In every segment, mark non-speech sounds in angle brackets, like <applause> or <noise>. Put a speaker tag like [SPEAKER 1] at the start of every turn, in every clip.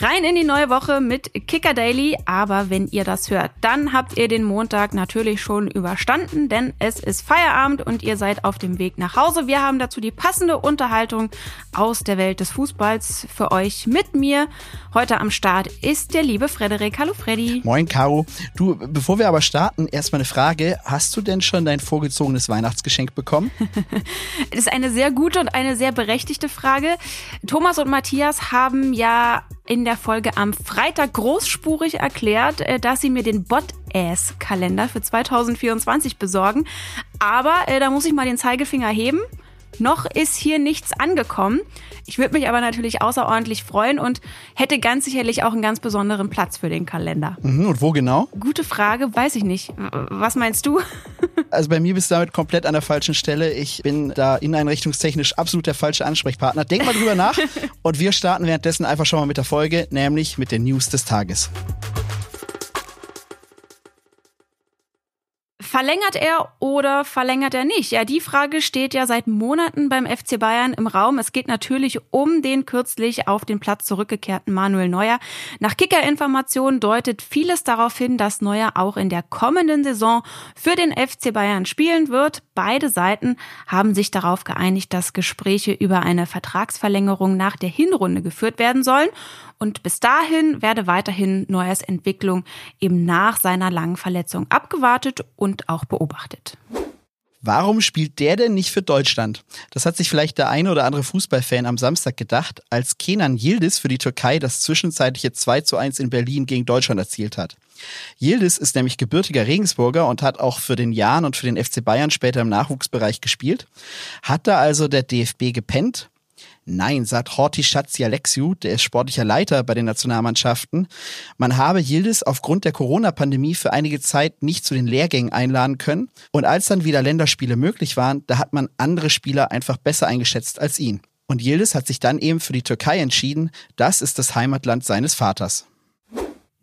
[SPEAKER 1] Rein in die neue Woche mit Kicker Daily. Aber wenn ihr das hört, dann habt ihr den Montag natürlich schon überstanden, denn es ist Feierabend und ihr seid auf dem Weg nach Hause. Wir haben dazu die passende Unterhaltung aus der Welt des Fußballs für euch mit mir. Heute am Start ist der liebe Frederik. Hallo Freddy.
[SPEAKER 2] Moin Caro. Du, bevor wir aber starten, erstmal eine Frage. Hast du denn schon dein vorgezogenes Weihnachtsgeschenk bekommen? <laughs>
[SPEAKER 1] das ist eine sehr gute und eine sehr berechtigte Frage. Thomas und Matthias haben ja in der Folge am Freitag großspurig erklärt, äh, dass sie mir den Bot-Ass-Kalender für 2024 besorgen. Aber äh, da muss ich mal den Zeigefinger heben. Noch ist hier nichts angekommen. Ich würde mich aber natürlich außerordentlich freuen und hätte ganz sicherlich auch einen ganz besonderen Platz für den Kalender.
[SPEAKER 2] Mhm, und wo genau?
[SPEAKER 1] Gute Frage, weiß ich nicht. Was meinst du? <laughs>
[SPEAKER 2] Also bei mir bist du damit komplett an der falschen Stelle. Ich bin da inneneinrichtungstechnisch absolut der falsche Ansprechpartner. Denk mal drüber nach <laughs> und wir starten währenddessen einfach schon mal mit der Folge, nämlich mit den News des Tages.
[SPEAKER 1] Verlängert er oder verlängert er nicht? Ja, die Frage steht ja seit Monaten beim FC Bayern im Raum. Es geht natürlich um den kürzlich auf den Platz zurückgekehrten Manuel Neuer. Nach Kicker-Informationen deutet vieles darauf hin, dass Neuer auch in der kommenden Saison für den FC Bayern spielen wird. Beide Seiten haben sich darauf geeinigt, dass Gespräche über eine Vertragsverlängerung nach der Hinrunde geführt werden sollen. Und bis dahin werde weiterhin Neuers Entwicklung eben nach seiner langen Verletzung abgewartet und auch beobachtet.
[SPEAKER 2] Warum spielt der denn nicht für Deutschland? Das hat sich vielleicht der eine oder andere Fußballfan am Samstag gedacht, als Kenan Yildiz für die Türkei das zwischenzeitliche 2 zu 1 in Berlin gegen Deutschland erzielt hat. Yildiz ist nämlich gebürtiger Regensburger und hat auch für den Jan und für den FC Bayern später im Nachwuchsbereich gespielt. Hat da also der DFB gepennt? Nein, sagt Horti Schatzialexiu, der ist sportlicher Leiter bei den Nationalmannschaften. Man habe Yildiz aufgrund der Corona-Pandemie für einige Zeit nicht zu den Lehrgängen einladen können. Und als dann wieder Länderspiele möglich waren, da hat man andere Spieler einfach besser eingeschätzt als ihn. Und Yildiz hat sich dann eben für die Türkei entschieden. Das ist das Heimatland seines Vaters.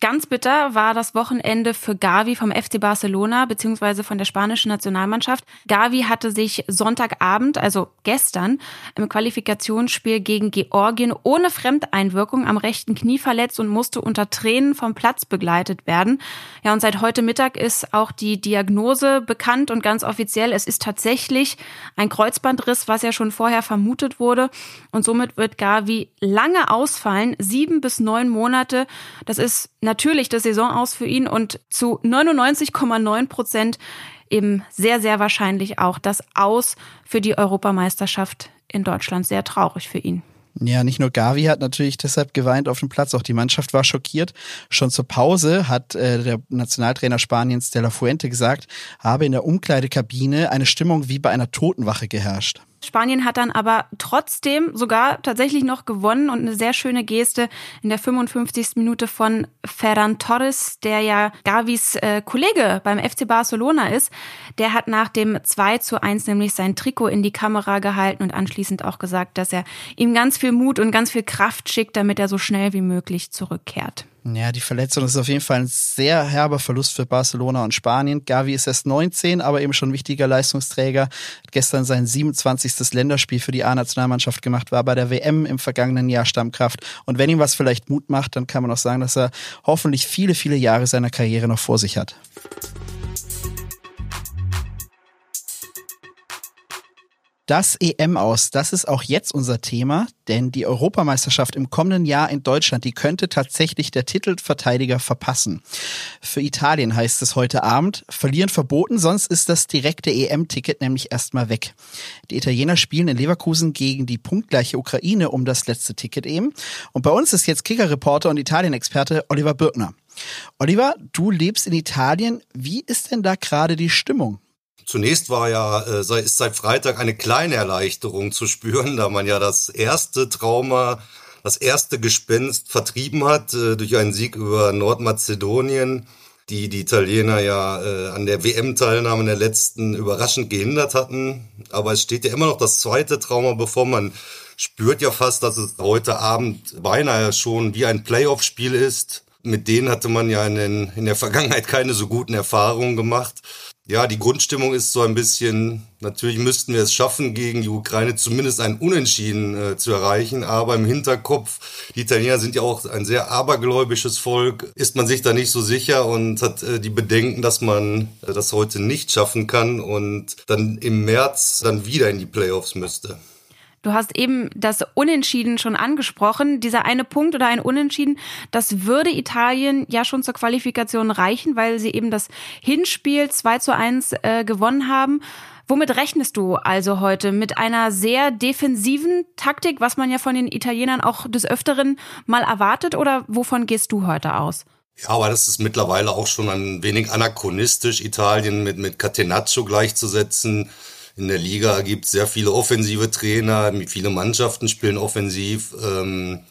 [SPEAKER 1] Ganz bitter war das Wochenende für Gavi vom FC Barcelona beziehungsweise von der spanischen Nationalmannschaft. Gavi hatte sich Sonntagabend, also gestern, im Qualifikationsspiel gegen Georgien ohne Fremdeinwirkung am rechten Knie verletzt und musste unter Tränen vom Platz begleitet werden. Ja, und seit heute Mittag ist auch die Diagnose bekannt und ganz offiziell, es ist tatsächlich ein Kreuzbandriss, was ja schon vorher vermutet wurde. Und somit wird Gavi lange ausfallen, sieben bis neun Monate. Das ist natürlich das Saison aus für ihn und zu 99,9 Prozent eben sehr, sehr wahrscheinlich auch das Aus für die Europameisterschaft in Deutschland. Sehr traurig für ihn.
[SPEAKER 2] Ja, nicht nur Gavi hat natürlich deshalb geweint auf dem Platz, auch die Mannschaft war schockiert. Schon zur Pause hat äh, der Nationaltrainer Spaniens De La Fuente gesagt, habe in der Umkleidekabine eine Stimmung wie bei einer Totenwache geherrscht.
[SPEAKER 1] Spanien hat dann aber trotzdem sogar tatsächlich noch gewonnen und eine sehr schöne Geste in der 55. Minute von Ferran Torres, der ja Gavis äh, Kollege beim FC Barcelona ist. Der hat nach dem 2 zu 1 nämlich sein Trikot in die Kamera gehalten und anschließend auch gesagt, dass er ihm ganz viel Mut und ganz viel Kraft schickt, damit er so schnell wie möglich zurückkehrt.
[SPEAKER 2] Ja, die Verletzung ist auf jeden Fall ein sehr herber Verlust für Barcelona und Spanien. Gavi ist erst 19, aber eben schon wichtiger Leistungsträger. Hat gestern sein 27. Länderspiel für die A-Nationalmannschaft gemacht, war bei der WM im vergangenen Jahr Stammkraft. Und wenn ihm was vielleicht Mut macht, dann kann man auch sagen, dass er hoffentlich viele, viele Jahre seiner Karriere noch vor sich hat. Das EM aus, das ist auch jetzt unser Thema, denn die Europameisterschaft im kommenden Jahr in Deutschland, die könnte tatsächlich der Titelverteidiger verpassen. Für Italien heißt es heute Abend, verlieren verboten, sonst ist das direkte EM-Ticket nämlich erstmal weg. Die Italiener spielen in Leverkusen gegen die punktgleiche Ukraine um das letzte Ticket eben. Und bei uns ist jetzt Kicker-Reporter und Italien-Experte Oliver Birkner. Oliver, du lebst in Italien. Wie ist denn da gerade die Stimmung?
[SPEAKER 3] Zunächst war ja, äh, ist seit Freitag eine kleine Erleichterung zu spüren, da man ja das erste Trauma, das erste Gespenst vertrieben hat äh, durch einen Sieg über Nordmazedonien, die die Italiener ja äh, an der WM-Teilnahme in der letzten überraschend gehindert hatten. Aber es steht ja immer noch das zweite Trauma bevor. Man spürt ja fast, dass es heute Abend beinahe schon wie ein Playoff-Spiel ist. Mit denen hatte man ja in, den, in der Vergangenheit keine so guten Erfahrungen gemacht. Ja, die Grundstimmung ist so ein bisschen, natürlich müssten wir es schaffen, gegen die Ukraine zumindest ein Unentschieden äh, zu erreichen, aber im Hinterkopf, die Italiener sind ja auch ein sehr abergläubisches Volk, ist man sich da nicht so sicher und hat äh, die Bedenken, dass man äh, das heute nicht schaffen kann und dann im März dann wieder in die Playoffs müsste.
[SPEAKER 1] Du hast eben das Unentschieden schon angesprochen. Dieser eine Punkt oder ein Unentschieden, das würde Italien ja schon zur Qualifikation reichen, weil sie eben das Hinspiel 2 zu 1 äh, gewonnen haben. Womit rechnest du also heute? Mit einer sehr defensiven Taktik, was man ja von den Italienern auch des Öfteren mal erwartet, oder wovon gehst du heute aus?
[SPEAKER 3] Ja, aber das ist mittlerweile auch schon ein wenig anachronistisch, Italien mit, mit Catenaccio gleichzusetzen. In der Liga gibt es sehr viele offensive Trainer, viele Mannschaften spielen offensiv. Ähm,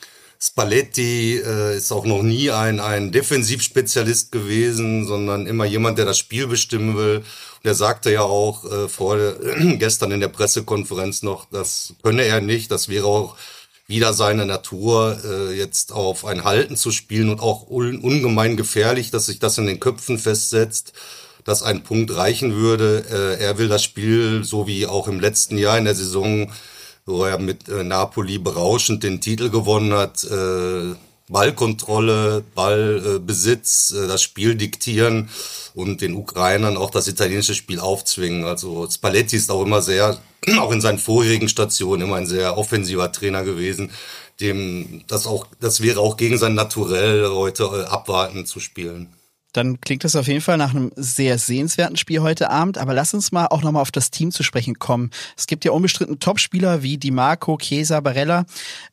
[SPEAKER 3] Spalletti äh, ist auch noch nie ein, ein Defensivspezialist gewesen, sondern immer jemand, der das Spiel bestimmen will. Und er sagte ja auch äh, vor äh, <clears throat> gestern in der Pressekonferenz noch, das könne er nicht, das wäre auch wieder seine Natur, äh, jetzt auf ein Halten zu spielen und auch un ungemein gefährlich, dass sich das in den Köpfen festsetzt dass ein Punkt reichen würde. Äh, er will das Spiel, so wie auch im letzten Jahr in der Saison, wo er mit äh, Napoli berauschend den Titel gewonnen hat, äh, Ballkontrolle, Ballbesitz, äh, das Spiel diktieren und den Ukrainern auch das italienische Spiel aufzwingen. Also Spalletti ist auch immer sehr, <clears throat> auch in seinen vorherigen Stationen immer ein sehr offensiver Trainer gewesen, dem das auch, das wäre auch gegen sein Naturell heute äh, abwarten zu spielen
[SPEAKER 2] dann klingt das auf jeden Fall nach einem sehr sehenswerten Spiel heute Abend. Aber lass uns mal auch nochmal auf das Team zu sprechen kommen. Es gibt ja unbestritten Topspieler wie Di Marco, Chiesa, Barella.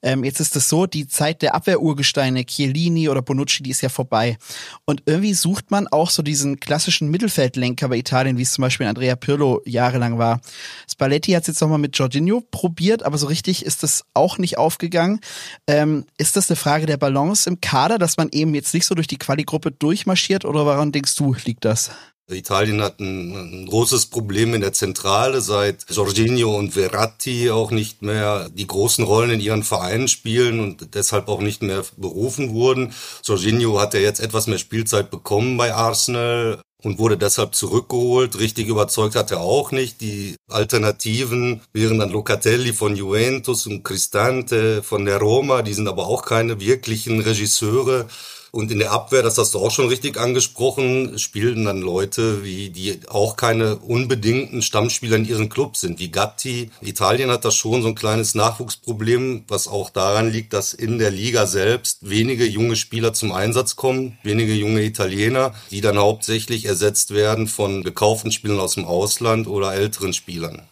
[SPEAKER 2] Ähm, jetzt ist es so, die Zeit der Abwehrurgesteine, Chiellini oder Bonucci, die ist ja vorbei. Und irgendwie sucht man auch so diesen klassischen Mittelfeldlenker bei Italien, wie es zum Beispiel Andrea Pirlo jahrelang war. Spalletti hat es jetzt nochmal mit Jorginho probiert, aber so richtig ist das auch nicht aufgegangen. Ähm, ist das eine Frage der Balance im Kader, dass man eben jetzt nicht so durch die Quali-Gruppe durchmarschiert oder woran denkst du, liegt das?
[SPEAKER 3] Italien hat ein, ein, großes Problem in der Zentrale, seit Jorginho und Verratti auch nicht mehr die großen Rollen in ihren Vereinen spielen und deshalb auch nicht mehr berufen wurden. Jorginho hat ja jetzt etwas mehr Spielzeit bekommen bei Arsenal und wurde deshalb zurückgeholt. Richtig überzeugt hat er auch nicht. Die Alternativen wären dann Locatelli von Juventus und Cristante von der Roma. Die sind aber auch keine wirklichen Regisseure. Und in der Abwehr, das hast du auch schon richtig angesprochen, spielen dann Leute, wie die auch keine unbedingten Stammspieler in ihren Clubs sind, wie Gatti. Italien hat da schon so ein kleines Nachwuchsproblem, was auch daran liegt, dass in der Liga selbst wenige junge Spieler zum Einsatz kommen, wenige junge Italiener, die dann hauptsächlich ersetzt werden von gekauften Spielern aus dem Ausland oder älteren Spielern.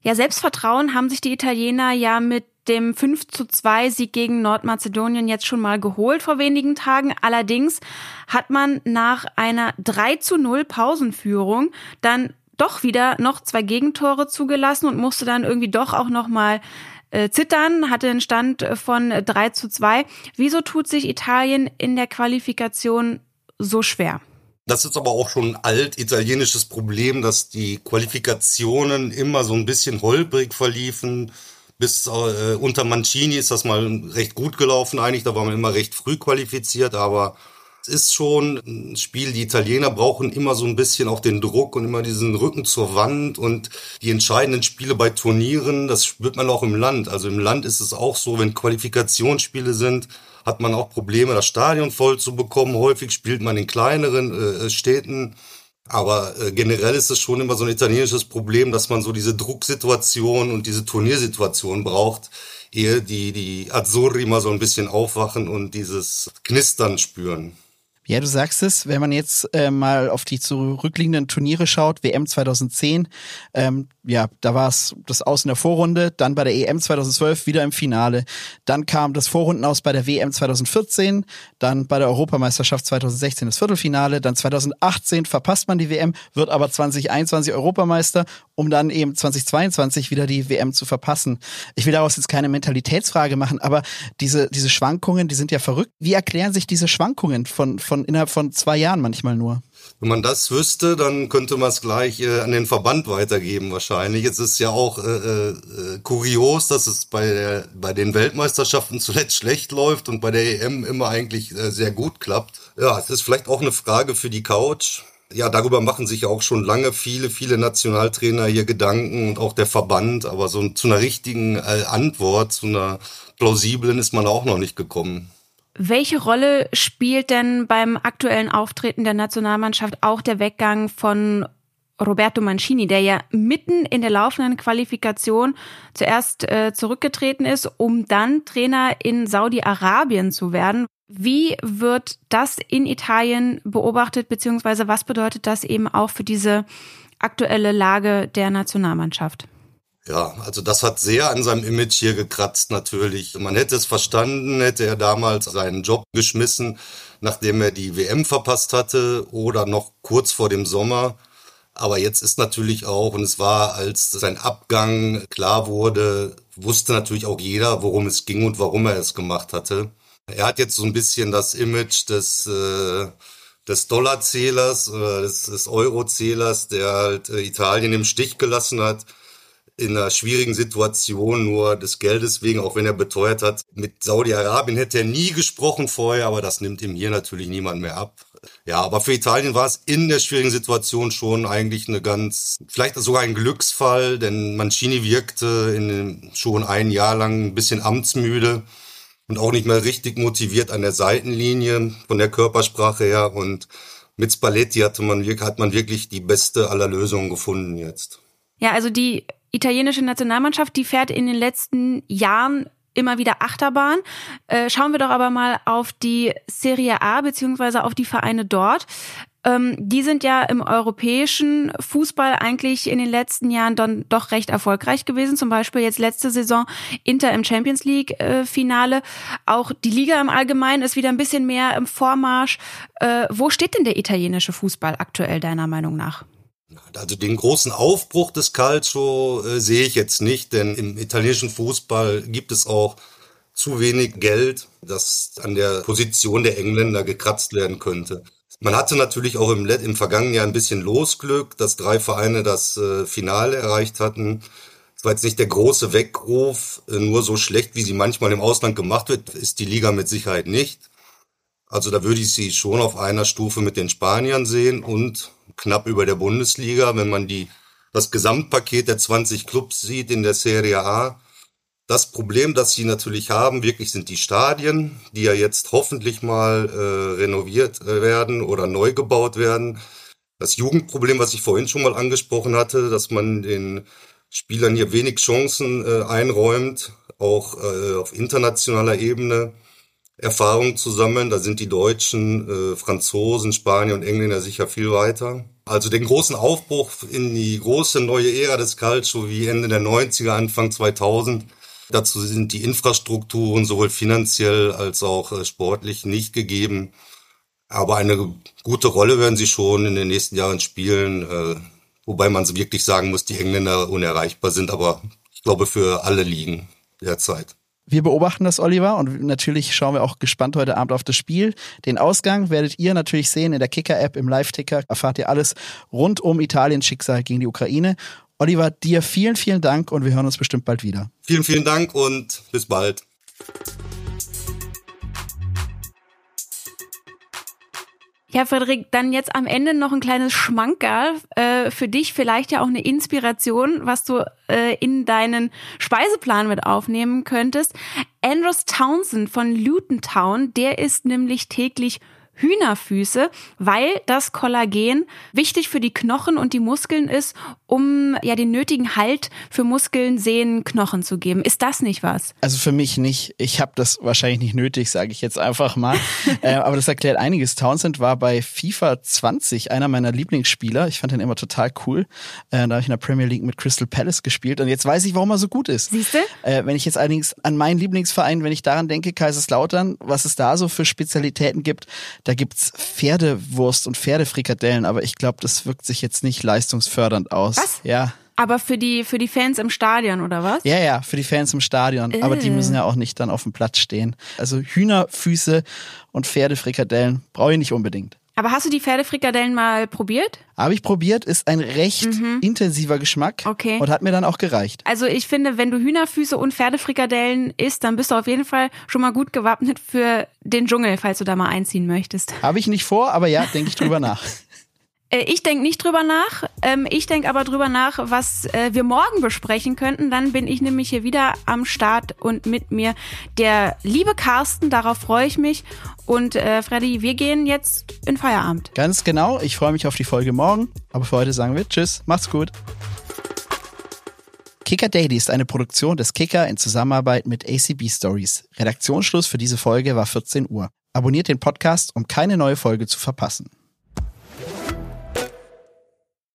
[SPEAKER 1] Ja, Selbstvertrauen haben sich die Italiener ja mit dem 5 zu 2 Sieg gegen Nordmazedonien jetzt schon mal geholt vor wenigen Tagen. Allerdings hat man nach einer 3 zu 0 Pausenführung dann doch wieder noch zwei Gegentore zugelassen und musste dann irgendwie doch auch noch mal äh, zittern, hatte einen Stand von 3 zu 2. Wieso tut sich Italien in der Qualifikation so schwer?
[SPEAKER 3] Das ist aber auch schon ein alt italienisches Problem, dass die Qualifikationen immer so ein bisschen holprig verliefen. Bis äh, unter Mancini ist das mal recht gut gelaufen eigentlich, da war man immer recht früh qualifiziert, aber es ist schon ein Spiel, die Italiener brauchen immer so ein bisschen auch den Druck und immer diesen Rücken zur Wand und die entscheidenden Spiele bei Turnieren, das spürt man auch im Land. Also im Land ist es auch so, wenn Qualifikationsspiele sind, hat man auch Probleme, das Stadion voll zu bekommen. Häufig spielt man in kleineren äh, Städten. Aber äh, generell ist es schon immer so ein italienisches Problem, dass man so diese Drucksituation und diese Turniersituation braucht, ehe die, die Azzurri mal so ein bisschen aufwachen und dieses Knistern spüren.
[SPEAKER 2] Ja, du sagst es, wenn man jetzt äh, mal auf die zurückliegenden Turniere schaut, WM 2010, ähm, ja, da war es das Aus in der Vorrunde, dann bei der EM 2012 wieder im Finale, dann kam das Vorrundenaus bei der WM 2014, dann bei der Europameisterschaft 2016 das Viertelfinale, dann 2018 verpasst man die WM, wird aber 2021 Europameister, um dann eben 2022 wieder die WM zu verpassen. Ich will daraus jetzt keine Mentalitätsfrage machen, aber diese, diese Schwankungen, die sind ja verrückt. Wie erklären sich diese Schwankungen von, von innerhalb von zwei Jahren manchmal nur?
[SPEAKER 3] Wenn man das wüsste, dann könnte man es gleich äh, an den Verband weitergeben wahrscheinlich. Es ist ja auch äh, äh, kurios, dass es bei, der, bei den Weltmeisterschaften zuletzt schlecht läuft und bei der EM immer eigentlich äh, sehr gut klappt. Ja, es ist vielleicht auch eine Frage für die Couch. Ja, darüber machen sich auch schon lange viele, viele Nationaltrainer hier Gedanken und auch der Verband, aber so zu einer richtigen äh, Antwort, zu einer plausiblen ist man auch noch nicht gekommen.
[SPEAKER 1] Welche Rolle spielt denn beim aktuellen Auftreten der Nationalmannschaft auch der Weggang von Roberto Mancini, der ja mitten in der laufenden Qualifikation zuerst äh, zurückgetreten ist, um dann Trainer in Saudi-Arabien zu werden. Wie wird das in Italien beobachtet, beziehungsweise was bedeutet das eben auch für diese aktuelle Lage der Nationalmannschaft?
[SPEAKER 3] Ja, also das hat sehr an seinem Image hier gekratzt natürlich. Man hätte es verstanden, hätte er damals seinen Job geschmissen, nachdem er die WM verpasst hatte oder noch kurz vor dem Sommer. Aber jetzt ist natürlich auch, und es war, als sein Abgang klar wurde, wusste natürlich auch jeder, worum es ging und warum er es gemacht hatte. Er hat jetzt so ein bisschen das Image des, äh, des Dollarzählers oder des, des Eurozählers, der halt äh, Italien im Stich gelassen hat in einer schwierigen Situation nur des Geldes wegen, auch wenn er beteuert hat, mit Saudi-Arabien hätte er nie gesprochen vorher, aber das nimmt ihm hier natürlich niemand mehr ab. Ja, aber für Italien war es in der schwierigen Situation schon eigentlich eine ganz, vielleicht sogar ein Glücksfall, denn Mancini wirkte in, schon ein Jahr lang ein bisschen amtsmüde und auch nicht mehr richtig motiviert an der Seitenlinie von der Körpersprache her und mit Spalletti hatte man, hat man wirklich die beste aller Lösungen gefunden jetzt.
[SPEAKER 1] Ja, also die italienische Nationalmannschaft, die fährt in den letzten Jahren immer wieder Achterbahn. Äh, schauen wir doch aber mal auf die Serie A beziehungsweise auf die Vereine dort. Ähm, die sind ja im europäischen Fußball eigentlich in den letzten Jahren dann doch recht erfolgreich gewesen. Zum Beispiel jetzt letzte Saison Inter im Champions League äh, Finale. Auch die Liga im Allgemeinen ist wieder ein bisschen mehr im Vormarsch. Äh, wo steht denn der italienische Fußball aktuell deiner Meinung nach?
[SPEAKER 3] Also den großen Aufbruch des Calcio äh, sehe ich jetzt nicht, denn im italienischen Fußball gibt es auch zu wenig Geld, das an der Position der Engländer gekratzt werden könnte. Man hatte natürlich auch im, im vergangenen Jahr ein bisschen Losglück, dass drei Vereine das äh, Finale erreicht hatten. Es war jetzt nicht der große Weckruf, äh, nur so schlecht, wie sie manchmal im Ausland gemacht wird, ist die Liga mit Sicherheit nicht. Also da würde ich sie schon auf einer Stufe mit den Spaniern sehen und knapp über der Bundesliga, wenn man die, das Gesamtpaket der 20 Clubs sieht in der Serie A. Das Problem, das sie natürlich haben, wirklich sind die Stadien, die ja jetzt hoffentlich mal äh, renoviert äh, werden oder neu gebaut werden. Das Jugendproblem, was ich vorhin schon mal angesprochen hatte, dass man den Spielern hier wenig Chancen äh, einräumt, auch äh, auf internationaler Ebene. Erfahrung zu sammeln. Da sind die Deutschen, äh, Franzosen, Spanier und Engländer sicher viel weiter. Also den großen Aufbruch in die große neue Ära des Calcio wie Ende der 90er, Anfang 2000. Dazu sind die Infrastrukturen sowohl finanziell als auch äh, sportlich nicht gegeben. Aber eine gute Rolle werden sie schon in den nächsten Jahren spielen. Äh, wobei man wirklich sagen muss, die Engländer unerreichbar sind. Aber ich glaube für alle Ligen derzeit.
[SPEAKER 2] Wir beobachten das, Oliver, und natürlich schauen wir auch gespannt heute Abend auf das Spiel. Den Ausgang werdet ihr natürlich sehen in der Kicker-App im Live-Ticker. Erfahrt ihr alles rund um Italiens Schicksal gegen die Ukraine. Oliver, dir vielen, vielen Dank und wir hören uns bestimmt bald wieder.
[SPEAKER 3] Vielen, vielen Dank und bis bald.
[SPEAKER 1] Ja, Frederik, dann jetzt am Ende noch ein kleines Schmankerl äh, für dich, vielleicht ja auch eine Inspiration, was du äh, in deinen Speiseplan mit aufnehmen könntest. Andrews Townsend von Luton Town, der isst nämlich täglich Hühnerfüße, weil das Kollagen wichtig für die Knochen und die Muskeln ist, um ja den nötigen Halt für Muskeln, Sehnen, Knochen zu geben. Ist das nicht was?
[SPEAKER 2] Also für mich nicht. Ich habe das wahrscheinlich nicht nötig, sage ich jetzt einfach mal. <laughs> äh, aber das erklärt einiges. Townsend war bei FIFA 20 einer meiner Lieblingsspieler. Ich fand ihn immer total cool. Äh, da habe ich in der Premier League mit Crystal Palace gespielt und jetzt weiß ich, warum er so gut ist.
[SPEAKER 1] Siehst du?
[SPEAKER 2] Äh, wenn ich jetzt allerdings an meinen Lieblingsverein, wenn ich daran denke, Kaiserslautern, was es da so für Spezialitäten gibt, da gibt's Pferdewurst und Pferdefrikadellen, aber ich glaube, das wirkt sich jetzt nicht leistungsfördernd aus.
[SPEAKER 1] Was?
[SPEAKER 2] Ja.
[SPEAKER 1] Aber für die, für die Fans im Stadion, oder was?
[SPEAKER 2] Ja, ja, für die Fans im Stadion. Äh. Aber die müssen ja auch nicht dann auf dem Platz stehen. Also Hühnerfüße und Pferdefrikadellen brauche ich nicht unbedingt.
[SPEAKER 1] Aber hast du die Pferdefrikadellen mal probiert?
[SPEAKER 2] Habe ich probiert, ist ein recht mhm. intensiver Geschmack
[SPEAKER 1] okay.
[SPEAKER 2] und hat mir dann auch gereicht.
[SPEAKER 1] Also ich finde, wenn du Hühnerfüße und Pferdefrikadellen isst, dann bist du auf jeden Fall schon mal gut gewappnet für den Dschungel, falls du da mal einziehen möchtest.
[SPEAKER 2] Habe ich nicht vor, aber ja, denke ich drüber <laughs> nach.
[SPEAKER 1] Äh, ich denke nicht drüber nach. Ähm, ich denke aber drüber nach, was äh, wir morgen besprechen könnten. Dann bin ich nämlich hier wieder am Start und mit mir der liebe Carsten. Darauf freue ich mich. Und äh, Freddy, wir gehen jetzt in Feierabend.
[SPEAKER 2] Ganz genau. Ich freue mich auf die Folge morgen. Aber für heute sagen wir Tschüss. Macht's gut. Kicker Daily ist eine Produktion des Kicker in Zusammenarbeit mit ACB Stories. Redaktionsschluss für diese Folge war 14 Uhr. Abonniert den Podcast, um keine neue Folge zu verpassen.